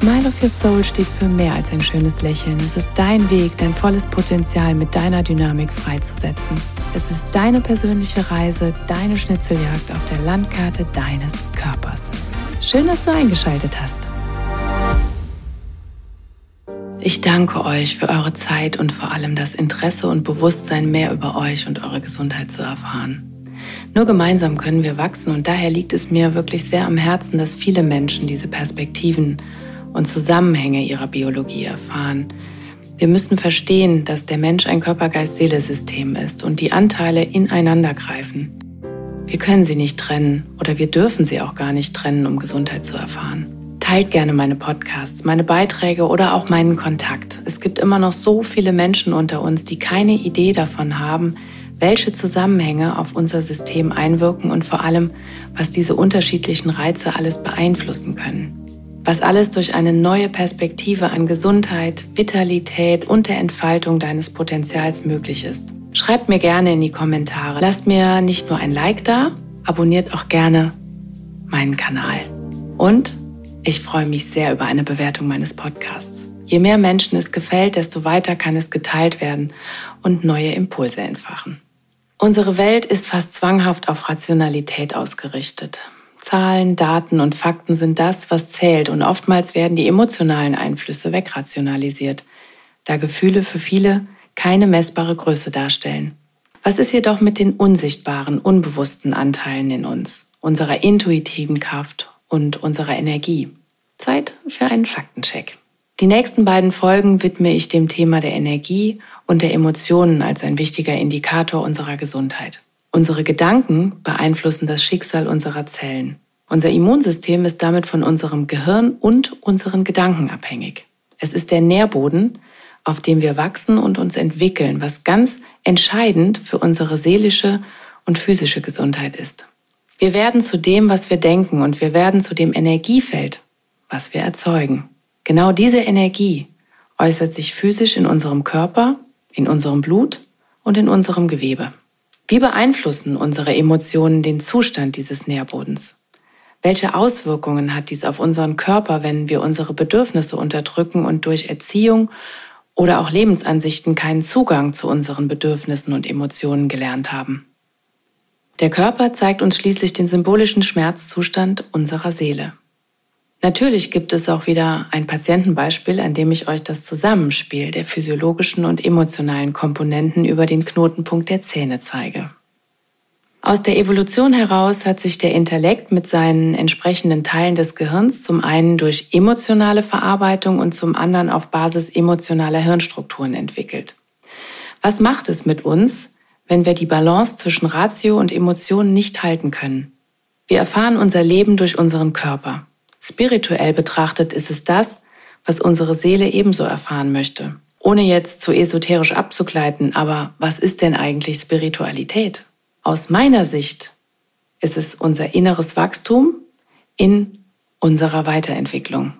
Smile of Your Soul steht für mehr als ein schönes Lächeln. Es ist dein Weg, dein volles Potenzial mit deiner Dynamik freizusetzen. Es ist deine persönliche Reise, deine Schnitzeljagd auf der Landkarte deines Körpers. Schön, dass du eingeschaltet hast. Ich danke euch für eure Zeit und vor allem das Interesse und Bewusstsein, mehr über euch und eure Gesundheit zu erfahren. Nur gemeinsam können wir wachsen und daher liegt es mir wirklich sehr am Herzen, dass viele Menschen diese Perspektiven und Zusammenhänge ihrer Biologie erfahren. Wir müssen verstehen, dass der Mensch ein Körper-Geist-Seele-System ist und die Anteile ineinander greifen. Wir können sie nicht trennen oder wir dürfen sie auch gar nicht trennen, um Gesundheit zu erfahren. Teilt gerne meine Podcasts, meine Beiträge oder auch meinen Kontakt. Es gibt immer noch so viele Menschen unter uns, die keine Idee davon haben, welche Zusammenhänge auf unser System einwirken und vor allem, was diese unterschiedlichen Reize alles beeinflussen können was alles durch eine neue Perspektive an Gesundheit, Vitalität und der Entfaltung deines Potenzials möglich ist. Schreibt mir gerne in die Kommentare. Lasst mir nicht nur ein Like da, abonniert auch gerne meinen Kanal. Und ich freue mich sehr über eine Bewertung meines Podcasts. Je mehr Menschen es gefällt, desto weiter kann es geteilt werden und neue Impulse entfachen. Unsere Welt ist fast zwanghaft auf Rationalität ausgerichtet. Zahlen, Daten und Fakten sind das, was zählt und oftmals werden die emotionalen Einflüsse wegrationalisiert, da Gefühle für viele keine messbare Größe darstellen. Was ist jedoch mit den unsichtbaren, unbewussten Anteilen in uns, unserer intuitiven Kraft und unserer Energie? Zeit für einen Faktencheck. Die nächsten beiden Folgen widme ich dem Thema der Energie und der Emotionen als ein wichtiger Indikator unserer Gesundheit. Unsere Gedanken beeinflussen das Schicksal unserer Zellen. Unser Immunsystem ist damit von unserem Gehirn und unseren Gedanken abhängig. Es ist der Nährboden, auf dem wir wachsen und uns entwickeln, was ganz entscheidend für unsere seelische und physische Gesundheit ist. Wir werden zu dem, was wir denken und wir werden zu dem Energiefeld, was wir erzeugen. Genau diese Energie äußert sich physisch in unserem Körper, in unserem Blut und in unserem Gewebe. Wie beeinflussen unsere Emotionen den Zustand dieses Nährbodens? Welche Auswirkungen hat dies auf unseren Körper, wenn wir unsere Bedürfnisse unterdrücken und durch Erziehung oder auch Lebensansichten keinen Zugang zu unseren Bedürfnissen und Emotionen gelernt haben? Der Körper zeigt uns schließlich den symbolischen Schmerzzustand unserer Seele. Natürlich gibt es auch wieder ein Patientenbeispiel, an dem ich euch das Zusammenspiel der physiologischen und emotionalen Komponenten über den Knotenpunkt der Zähne zeige. Aus der Evolution heraus hat sich der Intellekt mit seinen entsprechenden Teilen des Gehirns zum einen durch emotionale Verarbeitung und zum anderen auf Basis emotionaler Hirnstrukturen entwickelt. Was macht es mit uns, wenn wir die Balance zwischen Ratio und Emotionen nicht halten können? Wir erfahren unser Leben durch unseren Körper. Spirituell betrachtet ist es das, was unsere Seele ebenso erfahren möchte. Ohne jetzt zu esoterisch abzugleiten, aber was ist denn eigentlich Spiritualität? Aus meiner Sicht ist es unser inneres Wachstum in unserer Weiterentwicklung.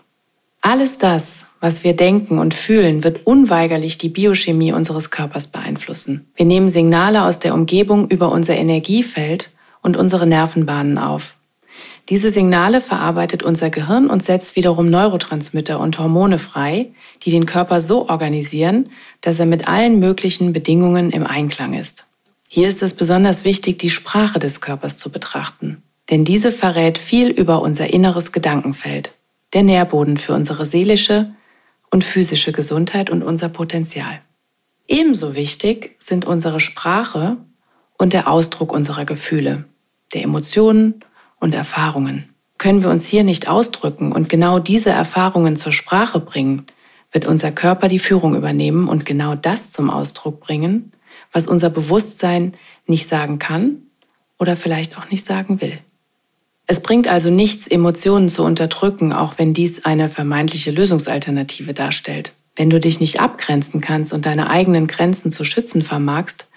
Alles das, was wir denken und fühlen, wird unweigerlich die Biochemie unseres Körpers beeinflussen. Wir nehmen Signale aus der Umgebung über unser Energiefeld und unsere Nervenbahnen auf. Diese Signale verarbeitet unser Gehirn und setzt wiederum Neurotransmitter und Hormone frei, die den Körper so organisieren, dass er mit allen möglichen Bedingungen im Einklang ist. Hier ist es besonders wichtig, die Sprache des Körpers zu betrachten, denn diese verrät viel über unser inneres Gedankenfeld, der Nährboden für unsere seelische und physische Gesundheit und unser Potenzial. Ebenso wichtig sind unsere Sprache und der Ausdruck unserer Gefühle, der Emotionen und Erfahrungen. Können wir uns hier nicht ausdrücken und genau diese Erfahrungen zur Sprache bringen, wird unser Körper die Führung übernehmen und genau das zum Ausdruck bringen, was unser Bewusstsein nicht sagen kann oder vielleicht auch nicht sagen will. Es bringt also nichts, Emotionen zu unterdrücken, auch wenn dies eine vermeintliche Lösungsalternative darstellt. Wenn du dich nicht abgrenzen kannst und deine eigenen Grenzen zu schützen vermagst,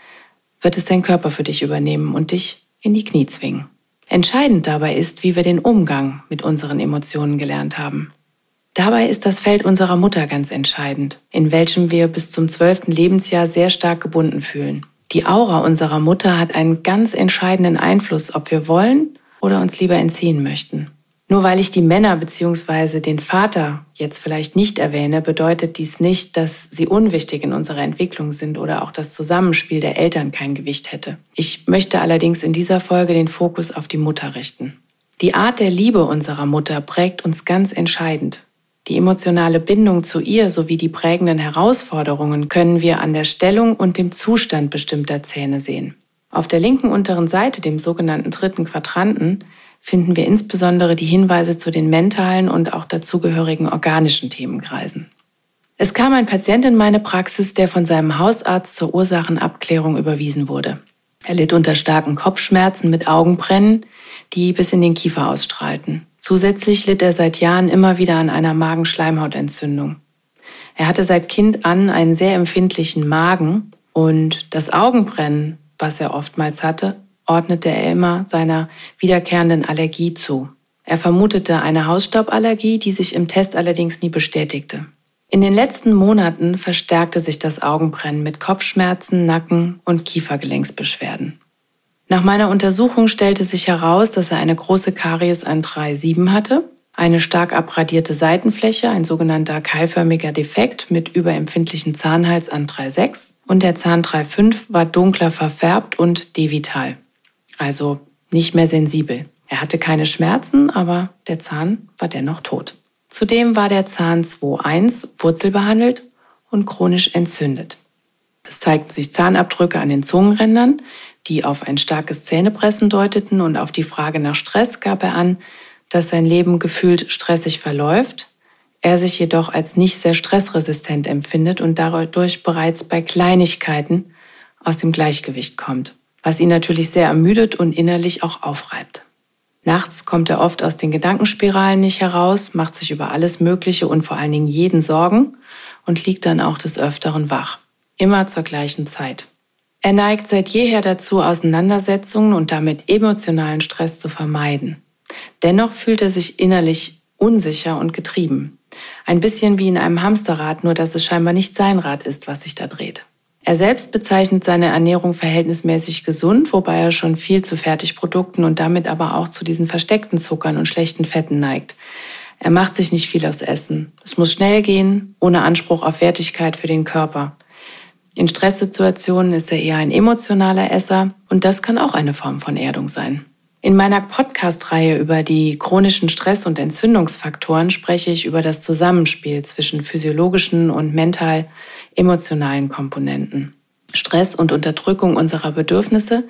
wird es dein Körper für dich übernehmen und dich in die Knie zwingen. Entscheidend dabei ist, wie wir den Umgang mit unseren Emotionen gelernt haben. Dabei ist das Feld unserer Mutter ganz entscheidend, in welchem wir bis zum zwölften Lebensjahr sehr stark gebunden fühlen. Die Aura unserer Mutter hat einen ganz entscheidenden Einfluss, ob wir wollen oder uns lieber entziehen möchten. Nur weil ich die Männer bzw. den Vater jetzt vielleicht nicht erwähne, bedeutet dies nicht, dass sie unwichtig in unserer Entwicklung sind oder auch das Zusammenspiel der Eltern kein Gewicht hätte. Ich möchte allerdings in dieser Folge den Fokus auf die Mutter richten. Die Art der Liebe unserer Mutter prägt uns ganz entscheidend. Die emotionale Bindung zu ihr sowie die prägenden Herausforderungen können wir an der Stellung und dem Zustand bestimmter Zähne sehen. Auf der linken unteren Seite, dem sogenannten dritten Quadranten, finden wir insbesondere die Hinweise zu den mentalen und auch dazugehörigen organischen Themenkreisen. Es kam ein Patient in meine Praxis, der von seinem Hausarzt zur Ursachenabklärung überwiesen wurde. Er litt unter starken Kopfschmerzen mit Augenbrennen, die bis in den Kiefer ausstrahlten. Zusätzlich litt er seit Jahren immer wieder an einer Magenschleimhautentzündung. Er hatte seit Kind an einen sehr empfindlichen Magen und das Augenbrennen, was er oftmals hatte, ordnete er immer seiner wiederkehrenden Allergie zu. Er vermutete eine Hausstauballergie, die sich im Test allerdings nie bestätigte. In den letzten Monaten verstärkte sich das Augenbrennen mit Kopfschmerzen, Nacken und Kiefergelenksbeschwerden. Nach meiner Untersuchung stellte sich heraus, dass er eine große Karies an 3,7 hatte, eine stark abradierte Seitenfläche, ein sogenannter keilförmiger Defekt mit überempfindlichen Zahnhals an 3,6 und der Zahn 3,5 war dunkler verfärbt und devital also nicht mehr sensibel. Er hatte keine Schmerzen, aber der Zahn war dennoch tot. Zudem war der Zahn 2.1 wurzelbehandelt und chronisch entzündet. Es zeigten sich Zahnabdrücke an den Zungenrändern, die auf ein starkes Zähnepressen deuteten und auf die Frage nach Stress gab er an, dass sein Leben gefühlt stressig verläuft, er sich jedoch als nicht sehr stressresistent empfindet und dadurch bereits bei Kleinigkeiten aus dem Gleichgewicht kommt was ihn natürlich sehr ermüdet und innerlich auch aufreibt. Nachts kommt er oft aus den Gedankenspiralen nicht heraus, macht sich über alles Mögliche und vor allen Dingen jeden Sorgen und liegt dann auch des Öfteren wach. Immer zur gleichen Zeit. Er neigt seit jeher dazu, Auseinandersetzungen und damit emotionalen Stress zu vermeiden. Dennoch fühlt er sich innerlich unsicher und getrieben. Ein bisschen wie in einem Hamsterrad, nur dass es scheinbar nicht sein Rad ist, was sich da dreht. Er selbst bezeichnet seine Ernährung verhältnismäßig gesund, wobei er schon viel zu Fertigprodukten und damit aber auch zu diesen versteckten Zuckern und schlechten Fetten neigt. Er macht sich nicht viel aus Essen. Es muss schnell gehen, ohne Anspruch auf Wertigkeit für den Körper. In Stresssituationen ist er eher ein emotionaler Esser und das kann auch eine Form von Erdung sein. In meiner Podcast-Reihe über die chronischen Stress- und Entzündungsfaktoren spreche ich über das Zusammenspiel zwischen physiologischen und mental-emotionalen Komponenten. Stress und Unterdrückung unserer Bedürfnisse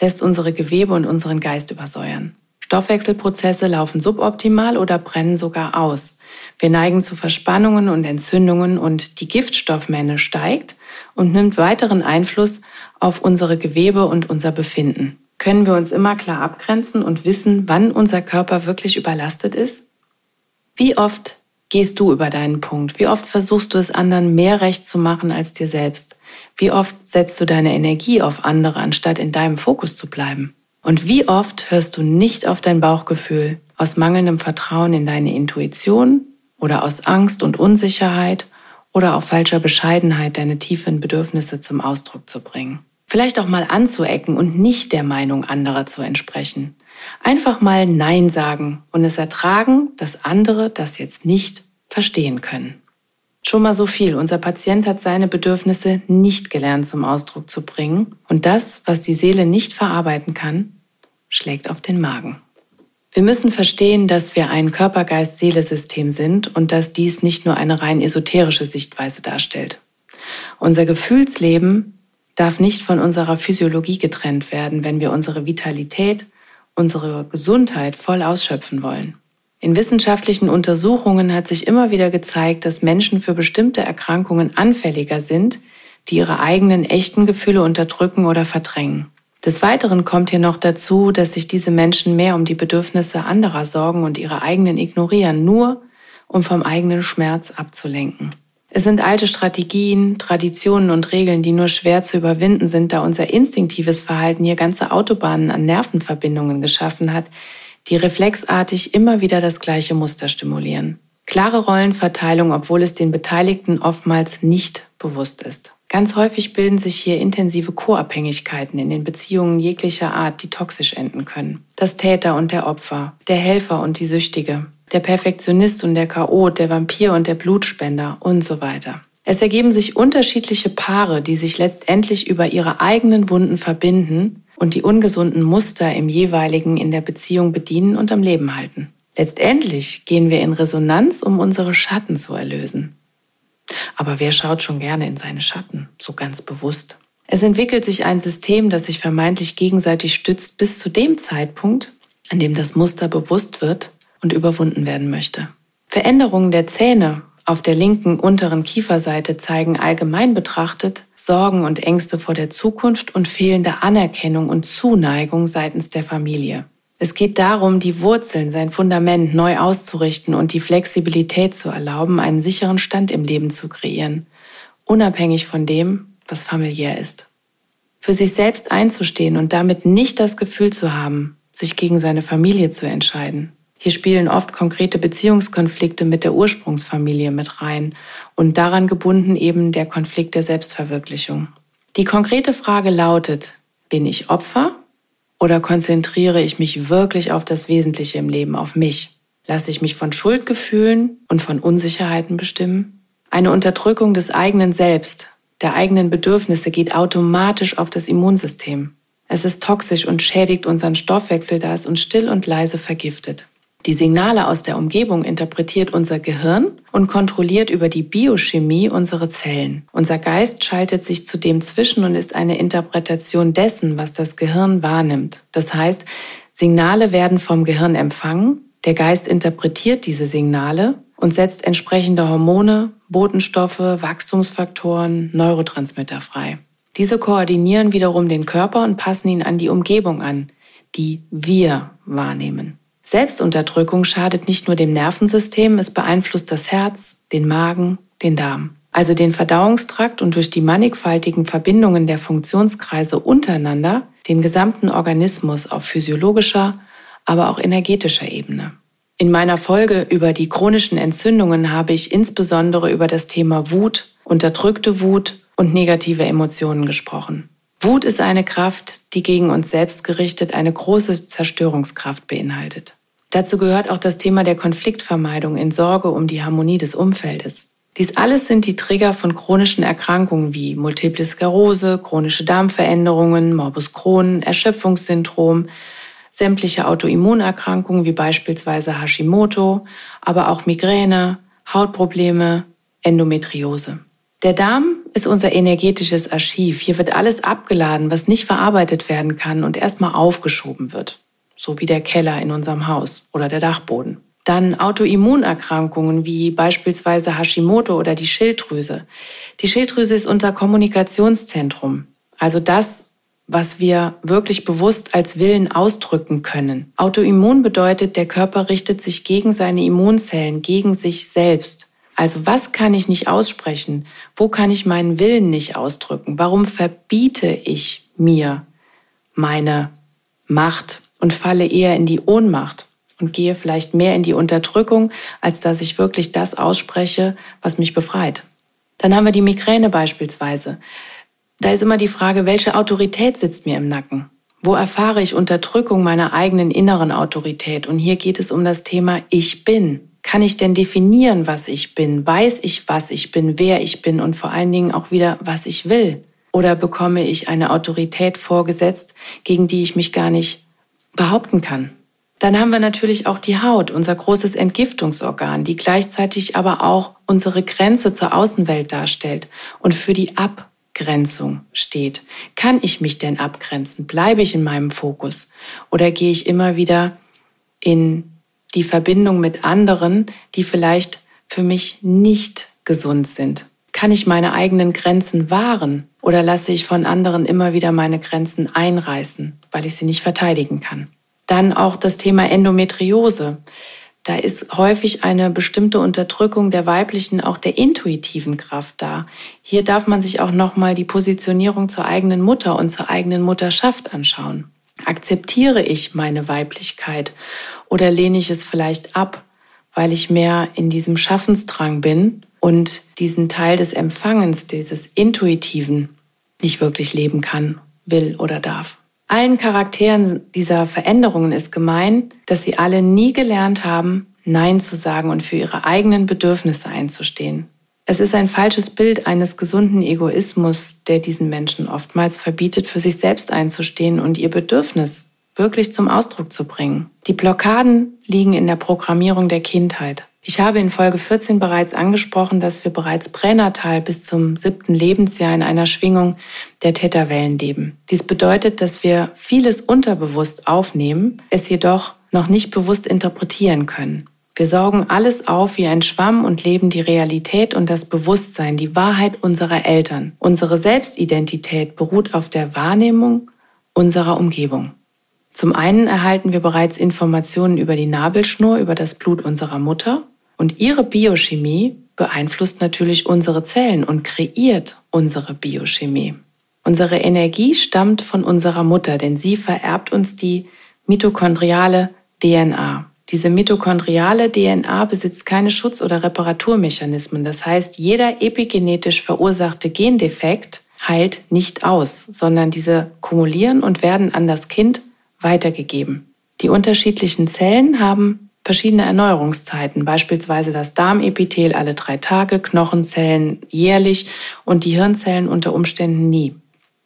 lässt unsere Gewebe und unseren Geist übersäuern. Stoffwechselprozesse laufen suboptimal oder brennen sogar aus. Wir neigen zu Verspannungen und Entzündungen und die Giftstoffmenge steigt und nimmt weiteren Einfluss auf unsere Gewebe und unser Befinden. Können wir uns immer klar abgrenzen und wissen, wann unser Körper wirklich überlastet ist? Wie oft gehst du über deinen Punkt? Wie oft versuchst du es anderen mehr recht zu machen als dir selbst? Wie oft setzt du deine Energie auf andere, anstatt in deinem Fokus zu bleiben? Und wie oft hörst du nicht auf dein Bauchgefühl aus mangelndem Vertrauen in deine Intuition oder aus Angst und Unsicherheit oder auch falscher Bescheidenheit deine tiefen Bedürfnisse zum Ausdruck zu bringen? Vielleicht auch mal anzuecken und nicht der Meinung anderer zu entsprechen. Einfach mal Nein sagen und es ertragen, dass andere das jetzt nicht verstehen können. Schon mal so viel. Unser Patient hat seine Bedürfnisse nicht gelernt zum Ausdruck zu bringen. Und das, was die Seele nicht verarbeiten kann, schlägt auf den Magen. Wir müssen verstehen, dass wir ein Körper-Geist-Seele-System sind und dass dies nicht nur eine rein esoterische Sichtweise darstellt. Unser Gefühlsleben darf nicht von unserer Physiologie getrennt werden, wenn wir unsere Vitalität, unsere Gesundheit voll ausschöpfen wollen. In wissenschaftlichen Untersuchungen hat sich immer wieder gezeigt, dass Menschen für bestimmte Erkrankungen anfälliger sind, die ihre eigenen echten Gefühle unterdrücken oder verdrängen. Des Weiteren kommt hier noch dazu, dass sich diese Menschen mehr um die Bedürfnisse anderer sorgen und ihre eigenen ignorieren, nur um vom eigenen Schmerz abzulenken. Es sind alte Strategien, Traditionen und Regeln, die nur schwer zu überwinden sind, da unser instinktives Verhalten hier ganze Autobahnen an Nervenverbindungen geschaffen hat, die reflexartig immer wieder das gleiche Muster stimulieren. Klare Rollenverteilung, obwohl es den Beteiligten oftmals nicht bewusst ist. Ganz häufig bilden sich hier intensive Co-Abhängigkeiten in den Beziehungen jeglicher Art, die toxisch enden können. Das Täter und der Opfer, der Helfer und die Süchtige, der Perfektionist und der Chaot, der Vampir und der Blutspender und so weiter. Es ergeben sich unterschiedliche Paare, die sich letztendlich über ihre eigenen Wunden verbinden und die ungesunden Muster im jeweiligen in der Beziehung bedienen und am Leben halten. Letztendlich gehen wir in Resonanz, um unsere Schatten zu erlösen. Aber wer schaut schon gerne in seine Schatten, so ganz bewusst? Es entwickelt sich ein System, das sich vermeintlich gegenseitig stützt bis zu dem Zeitpunkt, an dem das Muster bewusst wird und überwunden werden möchte. Veränderungen der Zähne auf der linken unteren Kieferseite zeigen allgemein betrachtet Sorgen und Ängste vor der Zukunft und fehlende Anerkennung und Zuneigung seitens der Familie. Es geht darum, die Wurzeln, sein Fundament neu auszurichten und die Flexibilität zu erlauben, einen sicheren Stand im Leben zu kreieren, unabhängig von dem, was familiär ist. Für sich selbst einzustehen und damit nicht das Gefühl zu haben, sich gegen seine Familie zu entscheiden, hier spielen oft konkrete Beziehungskonflikte mit der Ursprungsfamilie mit rein und daran gebunden eben der Konflikt der Selbstverwirklichung. Die konkrete Frage lautet, bin ich Opfer oder konzentriere ich mich wirklich auf das Wesentliche im Leben, auf mich? Lasse ich mich von Schuldgefühlen und von Unsicherheiten bestimmen? Eine Unterdrückung des eigenen Selbst, der eigenen Bedürfnisse geht automatisch auf das Immunsystem. Es ist toxisch und schädigt unseren Stoffwechsel, da es uns still und leise vergiftet. Die Signale aus der Umgebung interpretiert unser Gehirn und kontrolliert über die Biochemie unsere Zellen. Unser Geist schaltet sich zudem zwischen und ist eine Interpretation dessen, was das Gehirn wahrnimmt. Das heißt, Signale werden vom Gehirn empfangen, der Geist interpretiert diese Signale und setzt entsprechende Hormone, Botenstoffe, Wachstumsfaktoren, Neurotransmitter frei. Diese koordinieren wiederum den Körper und passen ihn an die Umgebung an, die wir wahrnehmen. Selbstunterdrückung schadet nicht nur dem Nervensystem, es beeinflusst das Herz, den Magen, den Darm, also den Verdauungstrakt und durch die mannigfaltigen Verbindungen der Funktionskreise untereinander den gesamten Organismus auf physiologischer, aber auch energetischer Ebene. In meiner Folge über die chronischen Entzündungen habe ich insbesondere über das Thema Wut, unterdrückte Wut und negative Emotionen gesprochen. Wut ist eine Kraft, die gegen uns selbst gerichtet eine große Zerstörungskraft beinhaltet. Dazu gehört auch das Thema der Konfliktvermeidung in Sorge um die Harmonie des Umfeldes. Dies alles sind die Trigger von chronischen Erkrankungen wie Multiple Sklerose, chronische Darmveränderungen, Morbus Crohn, Erschöpfungssyndrom, sämtliche Autoimmunerkrankungen wie beispielsweise Hashimoto, aber auch Migräne, Hautprobleme, Endometriose. Der Darm ist unser energetisches Archiv. Hier wird alles abgeladen, was nicht verarbeitet werden kann und erstmal aufgeschoben wird. So wie der Keller in unserem Haus oder der Dachboden. Dann Autoimmunerkrankungen wie beispielsweise Hashimoto oder die Schilddrüse. Die Schilddrüse ist unser Kommunikationszentrum. Also das, was wir wirklich bewusst als Willen ausdrücken können. Autoimmun bedeutet, der Körper richtet sich gegen seine Immunzellen, gegen sich selbst. Also was kann ich nicht aussprechen? Wo kann ich meinen Willen nicht ausdrücken? Warum verbiete ich mir meine Macht und falle eher in die Ohnmacht und gehe vielleicht mehr in die Unterdrückung, als dass ich wirklich das ausspreche, was mich befreit? Dann haben wir die Migräne beispielsweise. Da ist immer die Frage, welche Autorität sitzt mir im Nacken? Wo erfahre ich Unterdrückung meiner eigenen inneren Autorität? Und hier geht es um das Thema Ich bin. Kann ich denn definieren, was ich bin? Weiß ich, was ich bin, wer ich bin und vor allen Dingen auch wieder, was ich will? Oder bekomme ich eine Autorität vorgesetzt, gegen die ich mich gar nicht behaupten kann? Dann haben wir natürlich auch die Haut, unser großes Entgiftungsorgan, die gleichzeitig aber auch unsere Grenze zur Außenwelt darstellt und für die Abgrenzung steht. Kann ich mich denn abgrenzen? Bleibe ich in meinem Fokus? Oder gehe ich immer wieder in die Verbindung mit anderen, die vielleicht für mich nicht gesund sind? Kann ich meine eigenen Grenzen wahren oder lasse ich von anderen immer wieder meine Grenzen einreißen, weil ich sie nicht verteidigen kann? Dann auch das Thema Endometriose. Da ist häufig eine bestimmte Unterdrückung der weiblichen, auch der intuitiven Kraft da. Hier darf man sich auch nochmal die Positionierung zur eigenen Mutter und zur eigenen Mutterschaft anschauen. Akzeptiere ich meine Weiblichkeit oder lehne ich es vielleicht ab, weil ich mehr in diesem Schaffensdrang bin und diesen Teil des Empfangens, dieses Intuitiven nicht wirklich leben kann, will oder darf. Allen Charakteren dieser Veränderungen ist gemein, dass sie alle nie gelernt haben, Nein zu sagen und für ihre eigenen Bedürfnisse einzustehen. Es ist ein falsches Bild eines gesunden Egoismus, der diesen Menschen oftmals verbietet, für sich selbst einzustehen und ihr Bedürfnis wirklich zum Ausdruck zu bringen. Die Blockaden liegen in der Programmierung der Kindheit. Ich habe in Folge 14 bereits angesprochen, dass wir bereits pränatal bis zum siebten Lebensjahr in einer Schwingung der Täterwellen leben. Dies bedeutet, dass wir vieles unterbewusst aufnehmen, es jedoch noch nicht bewusst interpretieren können. Wir saugen alles auf wie ein Schwamm und leben die Realität und das Bewusstsein, die Wahrheit unserer Eltern. Unsere Selbstidentität beruht auf der Wahrnehmung unserer Umgebung. Zum einen erhalten wir bereits Informationen über die Nabelschnur, über das Blut unserer Mutter und ihre Biochemie beeinflusst natürlich unsere Zellen und kreiert unsere Biochemie. Unsere Energie stammt von unserer Mutter, denn sie vererbt uns die mitochondriale DNA. Diese mitochondriale DNA besitzt keine Schutz- oder Reparaturmechanismen. Das heißt, jeder epigenetisch verursachte Gendefekt heilt nicht aus, sondern diese kumulieren und werden an das Kind weitergegeben. Die unterschiedlichen Zellen haben verschiedene Erneuerungszeiten, beispielsweise das Darmepithel alle drei Tage, Knochenzellen jährlich und die Hirnzellen unter Umständen nie.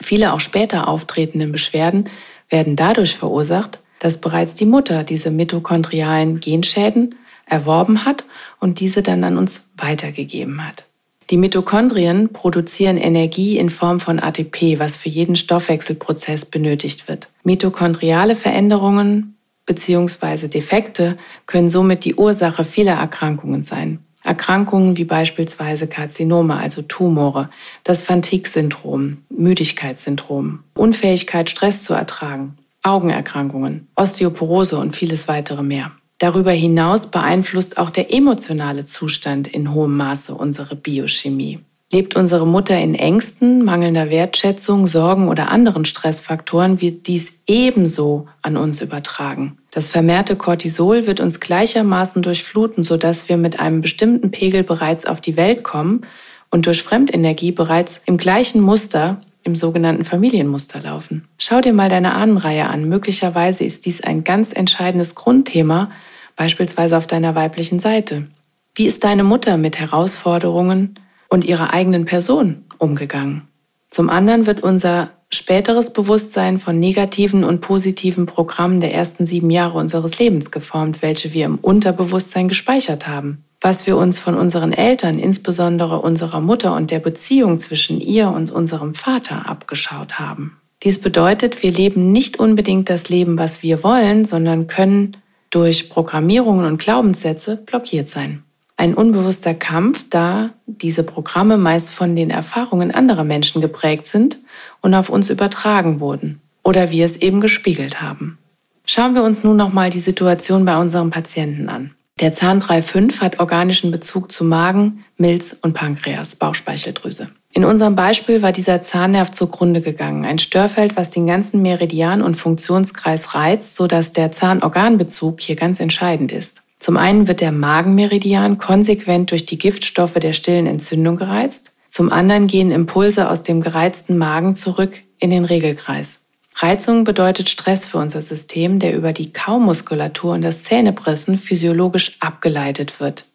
Viele auch später auftretenden Beschwerden werden dadurch verursacht, dass bereits die Mutter diese mitochondrialen Genschäden erworben hat und diese dann an uns weitergegeben hat. Die Mitochondrien produzieren Energie in Form von ATP, was für jeden Stoffwechselprozess benötigt wird. Mitochondriale Veränderungen bzw. Defekte können somit die Ursache vieler Erkrankungen sein. Erkrankungen wie beispielsweise Karzinome, also Tumore, das Fatigue-Syndrom, Müdigkeitssyndrom, Unfähigkeit, Stress zu ertragen, Augenerkrankungen, Osteoporose und vieles weitere mehr. Darüber hinaus beeinflusst auch der emotionale Zustand in hohem Maße unsere Biochemie. Lebt unsere Mutter in Ängsten, mangelnder Wertschätzung, Sorgen oder anderen Stressfaktoren, wird dies ebenso an uns übertragen. Das vermehrte Cortisol wird uns gleichermaßen durchfluten, sodass wir mit einem bestimmten Pegel bereits auf die Welt kommen und durch Fremdenergie bereits im gleichen Muster, im sogenannten Familienmuster laufen. Schau dir mal deine Ahnenreihe an. Möglicherweise ist dies ein ganz entscheidendes Grundthema, beispielsweise auf deiner weiblichen Seite. Wie ist deine Mutter mit Herausforderungen und ihrer eigenen Person umgegangen? Zum anderen wird unser späteres Bewusstsein von negativen und positiven Programmen der ersten sieben Jahre unseres Lebens geformt, welche wir im Unterbewusstsein gespeichert haben. Was wir uns von unseren Eltern, insbesondere unserer Mutter und der Beziehung zwischen ihr und unserem Vater abgeschaut haben. Dies bedeutet, wir leben nicht unbedingt das Leben, was wir wollen, sondern können durch Programmierungen und Glaubenssätze blockiert sein ein unbewusster Kampf, da diese Programme meist von den Erfahrungen anderer Menschen geprägt sind und auf uns übertragen wurden oder wir es eben gespiegelt haben. Schauen wir uns nun nochmal die Situation bei unserem Patienten an. Der Zahn 3.5 hat organischen Bezug zu Magen, Milz und Pankreas, Bauchspeicheldrüse. In unserem Beispiel war dieser Zahnnerv zugrunde gegangen, ein Störfeld, was den ganzen Meridian und Funktionskreis reizt, sodass der Zahnorganbezug hier ganz entscheidend ist. Zum einen wird der Magenmeridian konsequent durch die Giftstoffe der stillen Entzündung gereizt. Zum anderen gehen Impulse aus dem gereizten Magen zurück in den Regelkreis. Reizung bedeutet Stress für unser System, der über die Kaumuskulatur und das Zähnepressen physiologisch abgeleitet wird.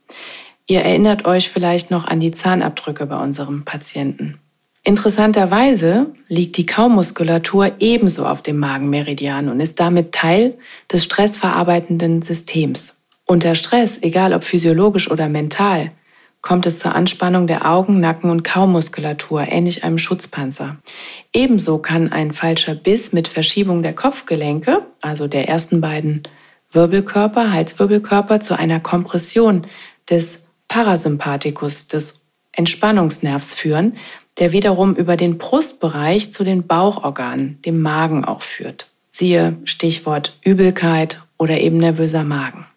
Ihr erinnert euch vielleicht noch an die Zahnabdrücke bei unserem Patienten. Interessanterweise liegt die Kaumuskulatur ebenso auf dem Magenmeridian und ist damit Teil des stressverarbeitenden Systems. Unter Stress, egal ob physiologisch oder mental, kommt es zur Anspannung der Augen, Nacken und Kaumuskulatur, ähnlich einem Schutzpanzer. Ebenso kann ein falscher Biss mit Verschiebung der Kopfgelenke, also der ersten beiden Wirbelkörper, Halswirbelkörper, zu einer Kompression des Parasympathikus, des Entspannungsnervs führen, der wiederum über den Brustbereich zu den Bauchorganen, dem Magen auch führt. Siehe Stichwort Übelkeit oder eben nervöser Magen.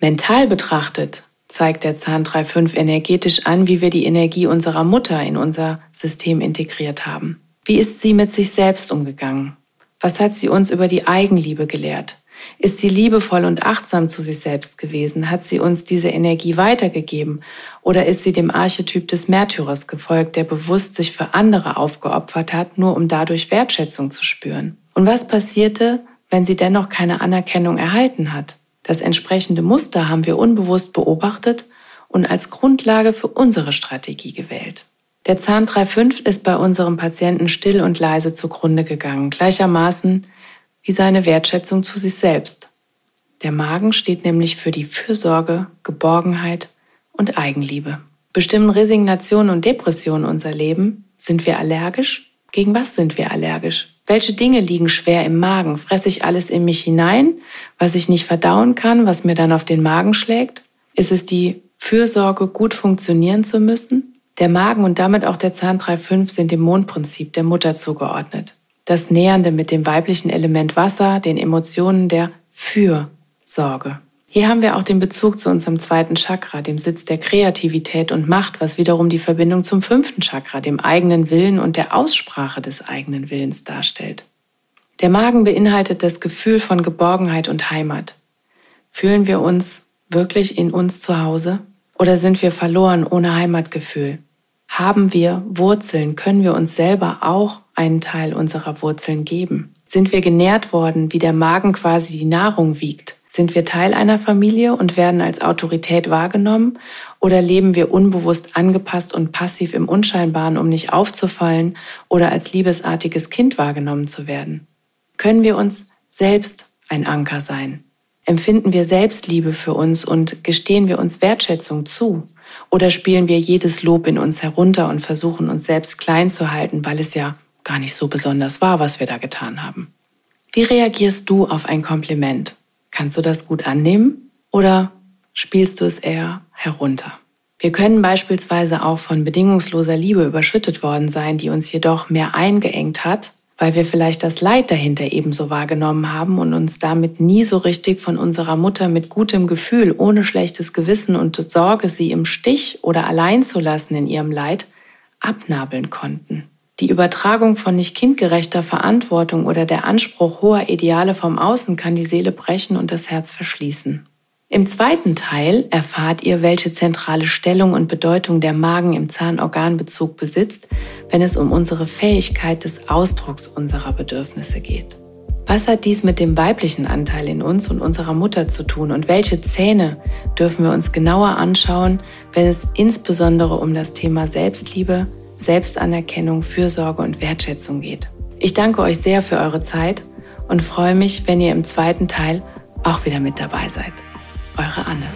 Mental betrachtet zeigt der Zahn 3.5 energetisch an, wie wir die Energie unserer Mutter in unser System integriert haben. Wie ist sie mit sich selbst umgegangen? Was hat sie uns über die Eigenliebe gelehrt? Ist sie liebevoll und achtsam zu sich selbst gewesen? Hat sie uns diese Energie weitergegeben? Oder ist sie dem Archetyp des Märtyrers gefolgt, der bewusst sich für andere aufgeopfert hat, nur um dadurch Wertschätzung zu spüren? Und was passierte, wenn sie dennoch keine Anerkennung erhalten hat? Das entsprechende Muster haben wir unbewusst beobachtet und als Grundlage für unsere Strategie gewählt. Der Zahn 3.5 ist bei unserem Patienten still und leise zugrunde gegangen, gleichermaßen wie seine Wertschätzung zu sich selbst. Der Magen steht nämlich für die Fürsorge, Geborgenheit und Eigenliebe. Bestimmen Resignation und Depression unser Leben? Sind wir allergisch? Gegen was sind wir allergisch? Welche Dinge liegen schwer im Magen? Fresse ich alles in mich hinein, was ich nicht verdauen kann, was mir dann auf den Magen schlägt? Ist es die Fürsorge, gut funktionieren zu müssen? Der Magen und damit auch der Zahn 3.5 sind dem Mondprinzip der Mutter zugeordnet das Nähernde mit dem weiblichen Element Wasser, den Emotionen der Fürsorge. Hier haben wir auch den Bezug zu unserem zweiten Chakra, dem Sitz der Kreativität und Macht, was wiederum die Verbindung zum fünften Chakra, dem eigenen Willen und der Aussprache des eigenen Willens darstellt. Der Magen beinhaltet das Gefühl von Geborgenheit und Heimat. Fühlen wir uns wirklich in uns zu Hause oder sind wir verloren ohne Heimatgefühl? Haben wir Wurzeln? Können wir uns selber auch einen Teil unserer Wurzeln geben? Sind wir genährt worden, wie der Magen quasi die Nahrung wiegt? Sind wir Teil einer Familie und werden als Autorität wahrgenommen? Oder leben wir unbewusst angepasst und passiv im Unscheinbaren, um nicht aufzufallen oder als liebesartiges Kind wahrgenommen zu werden? Können wir uns selbst ein Anker sein? Empfinden wir Selbstliebe für uns und gestehen wir uns Wertschätzung zu? Oder spielen wir jedes Lob in uns herunter und versuchen uns selbst klein zu halten, weil es ja gar nicht so besonders war, was wir da getan haben. Wie reagierst du auf ein Kompliment? Kannst du das gut annehmen oder spielst du es eher herunter? Wir können beispielsweise auch von bedingungsloser Liebe überschüttet worden sein, die uns jedoch mehr eingeengt hat, weil wir vielleicht das Leid dahinter ebenso wahrgenommen haben und uns damit nie so richtig von unserer Mutter mit gutem Gefühl, ohne schlechtes Gewissen und Sorge, sie im Stich oder allein zu lassen in ihrem Leid, abnabeln konnten. Die Übertragung von nicht kindgerechter Verantwortung oder der Anspruch hoher Ideale vom Außen kann die Seele brechen und das Herz verschließen. Im zweiten Teil erfahrt ihr, welche zentrale Stellung und Bedeutung der Magen im Zahnorganbezug besitzt, wenn es um unsere Fähigkeit des Ausdrucks unserer Bedürfnisse geht. Was hat dies mit dem weiblichen Anteil in uns und unserer Mutter zu tun und welche Zähne dürfen wir uns genauer anschauen, wenn es insbesondere um das Thema Selbstliebe, Selbstanerkennung, Fürsorge und Wertschätzung geht. Ich danke euch sehr für eure Zeit und freue mich, wenn ihr im zweiten Teil auch wieder mit dabei seid. Eure Anne.